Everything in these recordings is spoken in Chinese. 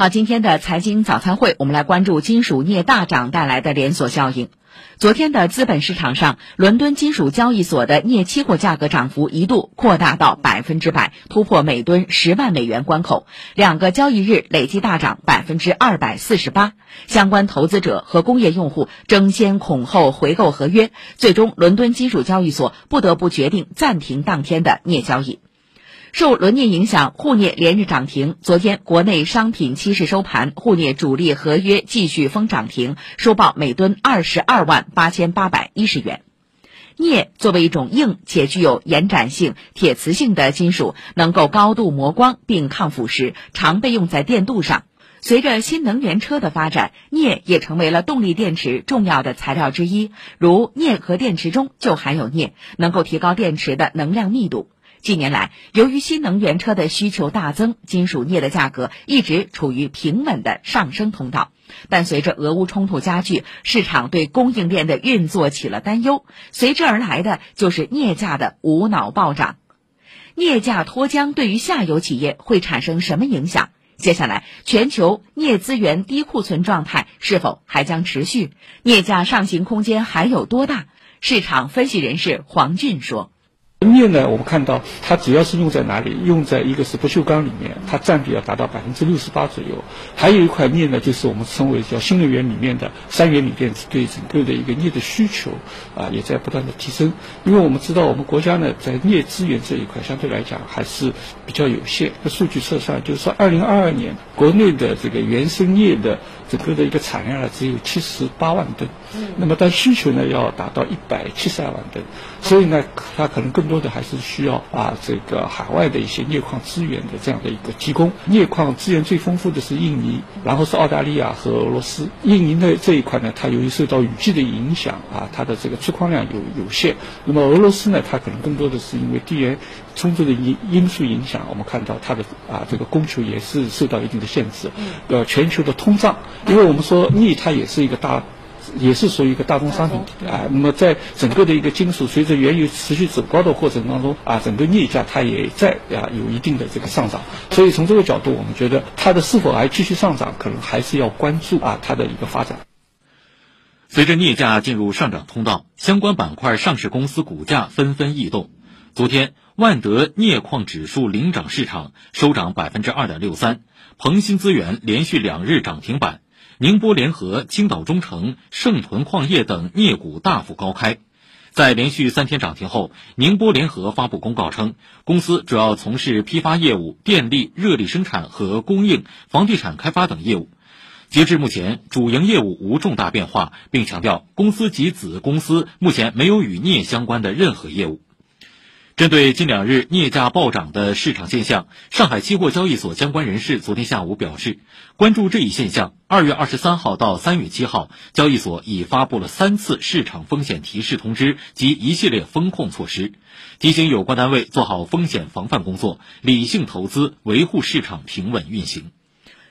好，今天的财经早餐会，我们来关注金属镍大涨带来的连锁效应。昨天的资本市场上，伦敦金属交易所的镍期货价格涨幅一度扩大到百分之百，突破每吨十万美元关口。两个交易日累计大涨百分之二百四十八，相关投资者和工业用户争先恐后回购合约，最终伦敦金属交易所不得不决定暂停当天的镍交易。受伦镍影响，沪镍连日涨停。昨天，国内商品期市收盘，沪镍主力合约继续封涨停，收报每吨二十二万八千八百一十元。镍作为一种硬且具有延展性、铁磁性的金属，能够高度磨光并抗腐蚀，常被用在电镀上。随着新能源车的发展，镍也成为了动力电池重要的材料之一。如镍和电池中就含有镍，能够提高电池的能量密度。近年来，由于新能源车的需求大增，金属镍的价格一直处于平稳的上升通道。但随着俄乌冲突加剧，市场对供应链的运作起了担忧，随之而来的就是镍价的无脑暴涨。镍价脱缰对于下游企业会产生什么影响？接下来，全球镍资源低库存状态是否还将持续？镍价上行空间还有多大？市场分析人士黄俊说。镍呢，我们看到它主要是用在哪里？用在一个是不锈钢里面，它占比要达到百分之六十八左右。还有一块镍呢，就是我们称为叫新能源里面的三元锂电池，对整个的一个镍的需求啊，也在不断的提升。因为我们知道，我们国家呢，在镍资源这一块相对来讲还是比较有限。那数据测算，就是说，二零二二年国内的这个原生镍的整个的一个产量呢，只有七十八万吨，那么但需求呢，要达到一百七十二万吨，所以呢，它可能更。多的还是需要啊，这个海外的一些镍矿资源的这样的一个提供。镍矿资源最丰富的是印尼，然后是澳大利亚和俄罗斯。印尼的这一块呢，它由于受到雨季的影响啊，它的这个出矿量有有限。那么俄罗斯呢，它可能更多的是因为地缘充足的因因素影响，我们看到它的啊这个供求也是受到一定的限制。呃，全球的通胀，因为我们说镍它也是一个大。也是属于一个大宗商品啊。那么在整个的一个金属随着原油持续走高的过程当中啊，整个镍价它也在啊有一定的这个上涨。所以从这个角度，我们觉得它的是否还继续上涨，可能还是要关注啊它的一个发展。随着镍价进入上涨通道，相关板块上市公司股价纷纷异动。昨天，万德镍矿指数领涨市场，收涨百分之二点六三。鹏鑫资源连续两日涨停板。宁波联合、青岛中诚、盛屯矿业等镍股大幅高开，在连续三天涨停后，宁波联合发布公告称，公司主要从事批发业务、电力、热力生产和供应、房地产开发等业务。截至目前，主营业务无重大变化，并强调公司及子公司目前没有与镍相关的任何业务。针对近两日镍价暴涨的市场现象，上海期货交易所相关人士昨天下午表示，关注这一现象。二月二十三号到三月七号，交易所已发布了三次市场风险提示通知及一系列风控措施，提醒有关单位做好风险防范工作，理性投资，维护市场平稳运行。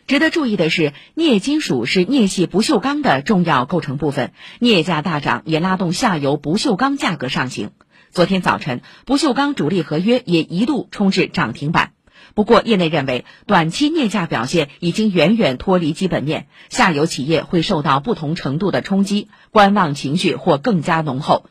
值得注意的是，镍金属是镍系不锈钢的重要构成部分，镍价大涨也拉动下游不锈钢价格上行。昨天早晨，不锈钢主力合约也一度冲至涨停板。不过，业内认为，短期镍价表现已经远远脱离基本面，下游企业会受到不同程度的冲击，观望情绪或更加浓厚。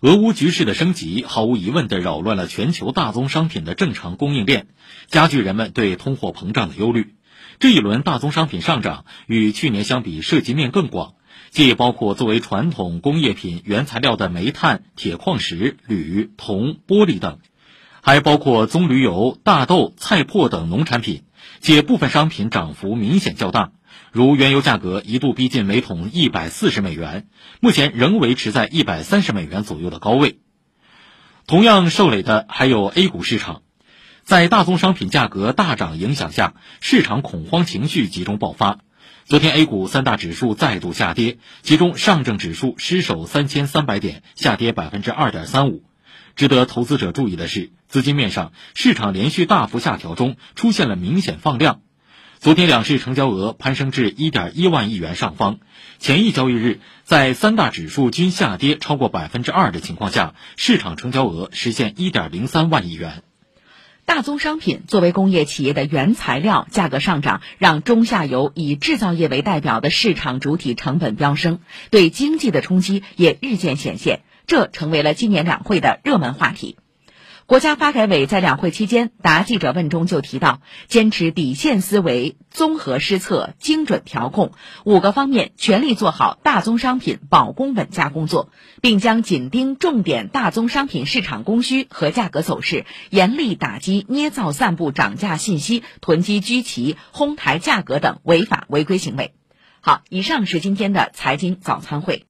俄乌局势的升级，毫无疑问地扰乱了全球大宗商品的正常供应链，加剧人们对通货膨胀的忧虑。这一轮大宗商品上涨与去年相比，涉及面更广。既包括作为传统工业品原材料的煤炭、铁矿石、铝、铜、玻璃等，还包括棕榈油、大豆、菜粕等农产品，且部分商品涨幅明显较大，如原油价格一度逼近每桶一百四十美元，目前仍维持在一百三十美元左右的高位。同样受累的还有 A 股市场，在大宗商品价格大涨影响下，市场恐慌情绪集中爆发。昨天 A 股三大指数再度下跌，其中上证指数失守三千三百点，下跌百分之二点三五。值得投资者注意的是，资金面上市场连续大幅下调中出现了明显放量。昨天两市成交额攀升至一点一万亿元上方。前一交易日，在三大指数均下跌超过百分之二的情况下，市场成交额实现一点零三万亿元。大宗商品作为工业企业的原材料，价格上涨让中下游以制造业为代表的市场主体成本飙升，对经济的冲击也日渐显现，这成为了今年两会的热门话题。国家发改委在两会期间答记者问中就提到，坚持底线思维、综合施策、精准调控五个方面，全力做好大宗商品保供稳价工作，并将紧盯重点大宗商品市场供需和价格走势，严厉打击捏造散布涨价信息、囤积居奇、哄抬价格等违法违规行为。好，以上是今天的财经早餐会。